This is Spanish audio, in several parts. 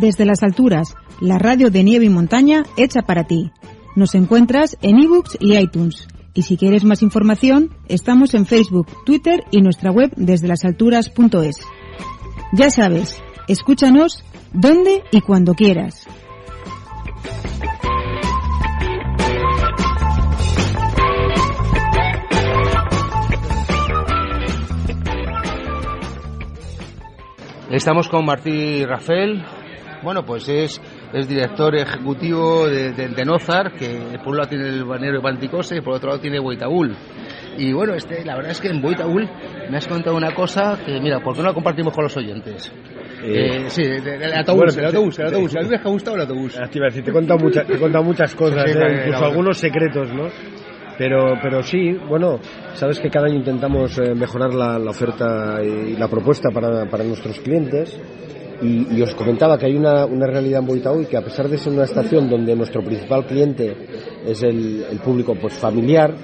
Desde las alturas, la radio de nieve y montaña hecha para ti. Nos encuentras en ebooks y iTunes. Y si quieres más información, estamos en Facebook, Twitter y nuestra web desde lasalturas.es. Ya sabes, escúchanos donde y cuando quieras. Estamos con Martí Rafael. Bueno, pues es, es director ejecutivo de, de, de, Nozar, que por un lado tiene el balneario de Panticose y por otro lado tiene Boitaúl. Y bueno, este, la verdad es que en Boitaúl me has contado una cosa que, mira, ¿por qué no la compartimos con los oyentes? Eh, sí, el autobús, el autobús, el autobús. ¿A ti te ha gustado el autobús? te iba a decir, te he contado, mucha, te he contado muchas cosas, Sí, ¿eh? incluso algunos secretos, ¿no? Pero, pero sí, bueno, sabes que cada año intentamos eh, mejorar la, la oferta y la propuesta para, para nuestros clientes. Y, y os comentaba que hay una, una realidad en Boitaú y que a pesar de ser una estación donde nuestro principal cliente es el, el público pues familiar,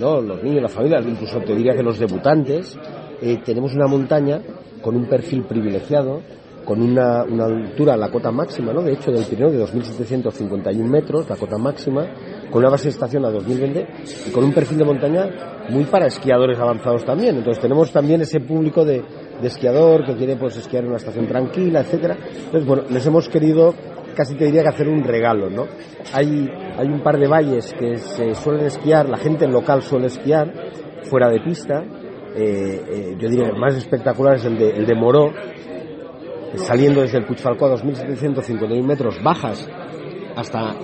¿no? los niños, las familias, incluso te diría que los debutantes, eh, tenemos una montaña con un perfil privilegiado, con una, una altura, la cota máxima, ¿no? de hecho del Pirineo de 2.751 metros, la cota máxima, con una base de estación a 2020 y con un perfil de montaña muy para esquiadores avanzados también. Entonces tenemos también ese público de, de esquiador que quiere pues esquiar en una estación tranquila, etcétera. Entonces, bueno, les hemos querido casi te diría que hacer un regalo, ¿no? Hay, hay un par de valles que se suelen esquiar, la gente local suele esquiar fuera de pista. Eh, eh, yo diría que el más espectacular es el de, el de Moró, saliendo desde el Puigfalcó a 2.751 metros, bajas hasta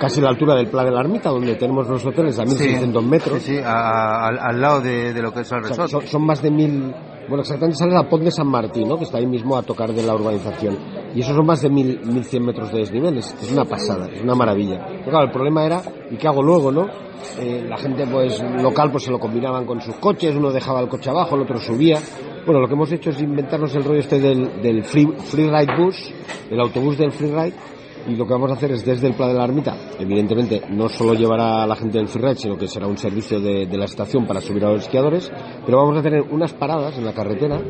casi la altura del Pla de la Ermita, donde tenemos los hoteles a 1.600 metros. Sí, sí, a- al, al lado de, de lo que es el resort. son, son más de mil, bueno, exactamente sale la Pont de San Martín, ¿no? que está ahí mismo a tocar de la urbanización. Y eso son más de mil, mil cien metros de desnivel, es, es una pasada, es una maravilla. Pero claro, el problema era, ¿y qué hago luego, no? Eh, la gente pues local pues se lo combinaban con sus coches, uno dejaba el coche abajo, el otro subía. Bueno, lo que hemos hecho es inventarnos el rollo este del, del free, free Ride Bus, el autobús del Free Ride, y lo que vamos a hacer es desde el Pla de la Ermita, evidentemente no solo llevará a la gente del freeride, sino que será un servicio de, de la estación para subir a los esquiadores, pero vamos a tener unas paradas en la carretera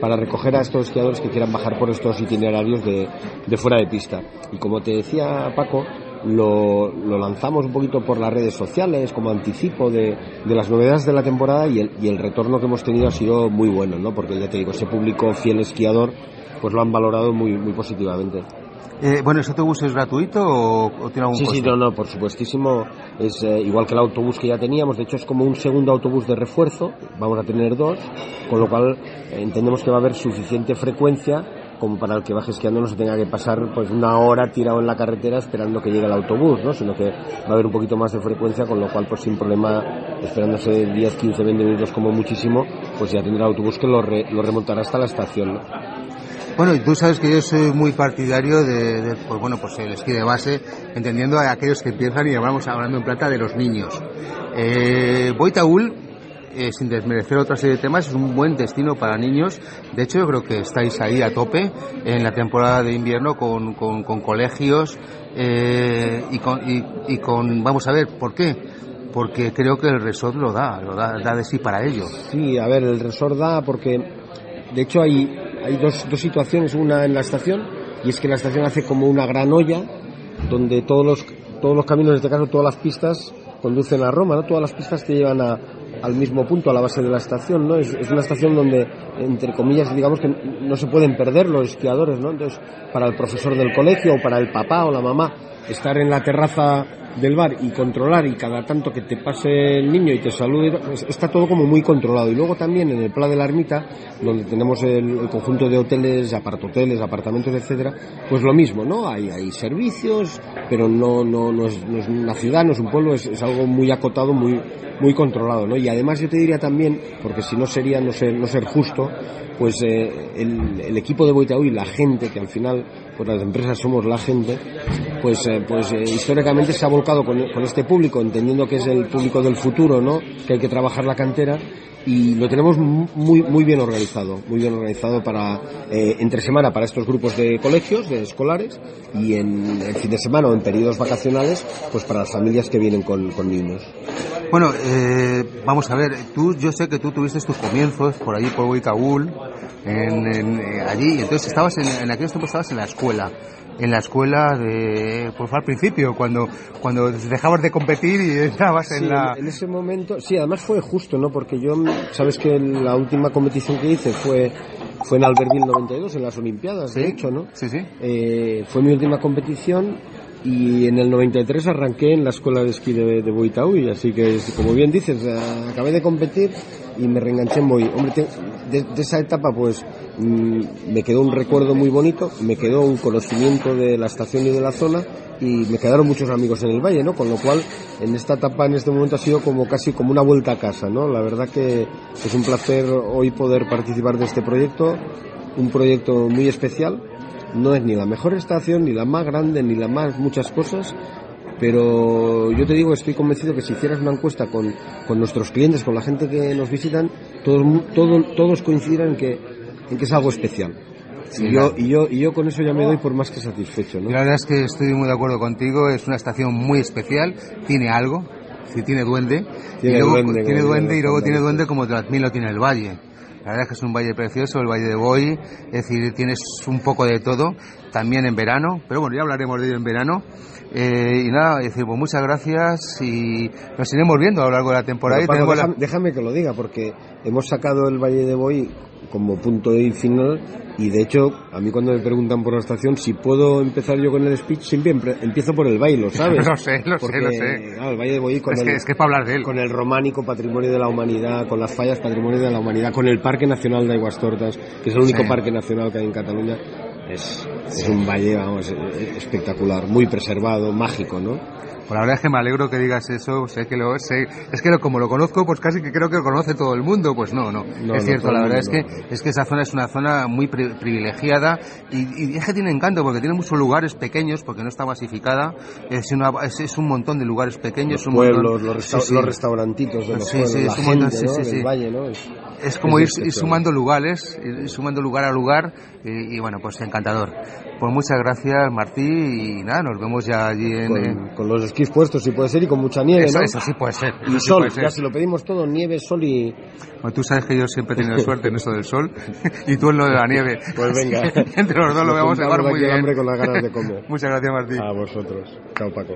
para recoger a estos esquiadores que quieran bajar por estos itinerarios de, de fuera de pista. Y como te decía Paco, lo, lo lanzamos un poquito por las redes sociales como anticipo de, de las novedades de la temporada y el, y el retorno que hemos tenido ha sido muy bueno, ¿no? porque ya te digo, ese público fiel esquiador pues lo han valorado muy, muy positivamente. Eh, bueno, ¿ese autobús es gratuito o, o tiene algún Sí, sí, no, no, por supuestísimo. Es eh, igual que el autobús que ya teníamos. De hecho, es como un segundo autobús de refuerzo. Vamos a tener dos. Con lo cual, eh, entendemos que va a haber suficiente frecuencia como para el que baje esquiando no se tenga que pasar pues una hora tirado en la carretera esperando que llegue el autobús, ¿no? Sino que va a haber un poquito más de frecuencia, con lo cual pues sin problema, esperándose 10, 15, 20 minutos como muchísimo, pues ya tendrá el autobús que lo, re- lo remontará hasta la estación, ¿no? Bueno, y tú sabes que yo soy muy partidario de, pues bueno, pues el esquí de base, entendiendo a aquellos que empiezan y hablamos hablando en plata de los niños. Eh, Boitaúl, eh, sin desmerecer otra serie de temas, es un buen destino para niños. De hecho, yo creo que estáis ahí a tope en la temporada de invierno con, con, colegios eh, y, con, y, y con, vamos a ver, ¿por qué? Porque creo que el resort lo da, lo da, da de sí para ello. Sí, a ver, el resort da porque, de hecho, hay, hay dos, dos situaciones. Una en la estación, y es que la estación hace como una gran olla, donde todos los, todos los caminos, en este caso todas las pistas, conducen a Roma, ¿no? Todas las pistas te llevan a, al mismo punto, a la base de la estación, ¿no? Es, es una estación donde, entre comillas, digamos que no se pueden perder los esquiadores, ¿no? Entonces, para el profesor del colegio o para el papá o la mamá, estar en la terraza del bar y controlar y cada tanto que te pase el niño y te salude, pues está todo como muy controlado. Y luego también en el Pla de la Ermita, donde tenemos el, conjunto de hoteles, apartoteles, apartamentos, etcétera, pues lo mismo, ¿no? Hay, hay servicios, pero no, no, no, es, una ciudad, no es un pueblo, es, es algo muy acotado, muy, muy controlado, ¿no? Y además yo te diría también, porque si no sería no ser, no ser justo, pues eh, el, equipo de Boitaú y la gente, que al final, pues las empresas somos la gente, pues, eh, pues eh, históricamente se ha volcado con, este público, entendiendo que es el público del futuro, ¿no? Que hay que trabajar la cantera y lo tenemos muy muy bien organizado, muy bien organizado para eh, entre semana para estos grupos de colegios, de escolares y en el fin de semana o en periodos vacacionales, pues para las familias que vienen con, niños. Bueno, eh, vamos a ver, tú, yo sé que tú tuviste tus comienzos por allí por Huicaúl, en, en, eh, allí, entonces estabas en, en aquellos tiempos estabas en la escuela en la escuela de pues al principio cuando cuando dejabas de competir y estabas en la en ese momento sí además fue justo no porque yo sabes que la última competición que hice fue fue en Albertville 92 en las Olimpiadas de hecho no sí sí. Eh, fue mi última competición y en el 93 arranqué en la escuela de esquí de, de y así que como bien dices acabé de competir y me reenganché en Boy. Hombre, de, esa etapa pues mm, me quedó un recuerdo muy bonito, me quedó un conocimiento de la estación y de la zona y me quedaron muchos amigos en el valle, ¿no? Con lo cual en esta etapa, en este momento ha sido como casi como una vuelta a casa, ¿no? La verdad que es un placer hoy poder participar de este proyecto, un proyecto muy especial. No es ni la mejor estación, ni la más grande, ni la más muchas cosas, pero yo te digo, estoy convencido que si hicieras una encuesta con, con nuestros clientes, con la gente que nos visitan, todos, todos, todos coincidirán en que, en que es algo especial. y, yo, y, yo, y yo con eso ya me doy por más que satisfecho. ¿no? La verdad es que estoy muy de acuerdo contigo, es una estación muy especial, tiene algo, si tiene duende, tiene y luego, duende, tiene duende y luego tiene duende como también lo tiene el valle. La verdad es que es un valle precioso, el Valle de Boy, es decir, tienes un poco de todo, también en verano, pero bueno, ya hablaremos de ello en verano. Eh, y nada, decir, pues muchas gracias y nos iremos viendo a lo largo de la temporada. Déjame, la... déjame, que lo diga, porque hemos sacado el Valle de Boy como punto de final y de hecho a mí cuando me preguntan por la estación si puedo empezar yo con el speech siempre empiezo por el baile ¿sabes? lo sé, lo porque, sé, lo sé. Claro, el Valle de Boy con es, el, que, es que para hablar de él. con el románico patrimonio de la humanidad, con las fallas patrimonio de la humanidad, con el Parque Nacional de Aguastortas, que es el único Sí. parque nacional que hay en Cataluña, es, es un valle, vamos, eh, espectacular, muy preservado, mágico, ¿no? Pues la verdad es que me alegro que digas eso, sé que lo sé, es que lo- como lo conozco, pues casi que creo que lo conoce todo el mundo, pues no, no, No, es cierto, la verdad es que es que esa zona es una zona muy pri- privilegiada y, y es que tiene encanto porque tiene muchos lugares pequeños porque no está masificada, es, una, es, es un montón de lugares pequeños, Los un pueblos, montón, los, resta- Sí, sí. los restaurantitos de los Sí, pueblos, sí, la valle, ¿no? Es- es como es ir, ir sumando lugares, ir sumando lugar a lugar y, y bueno, pues encantador. Pues muchas gracias Martí y nada, nos vemos ya allí en... con, con los esquís puestos si puede ser y con mucha nieve, Eso, ¿no? eso sí puede ser. Y sí sol, puede ser. ya si lo pedimos todo, nieve, sol y... Bueno, tú sabes que yo siempre he tenido suerte en eso del sol y tú en lo de la nieve. Pues venga. Entre los dos lo vamos a llevar muy bien. hambre con las ganas de comer. Muchas gracias, Martín. A vosotros. Chao, Paco.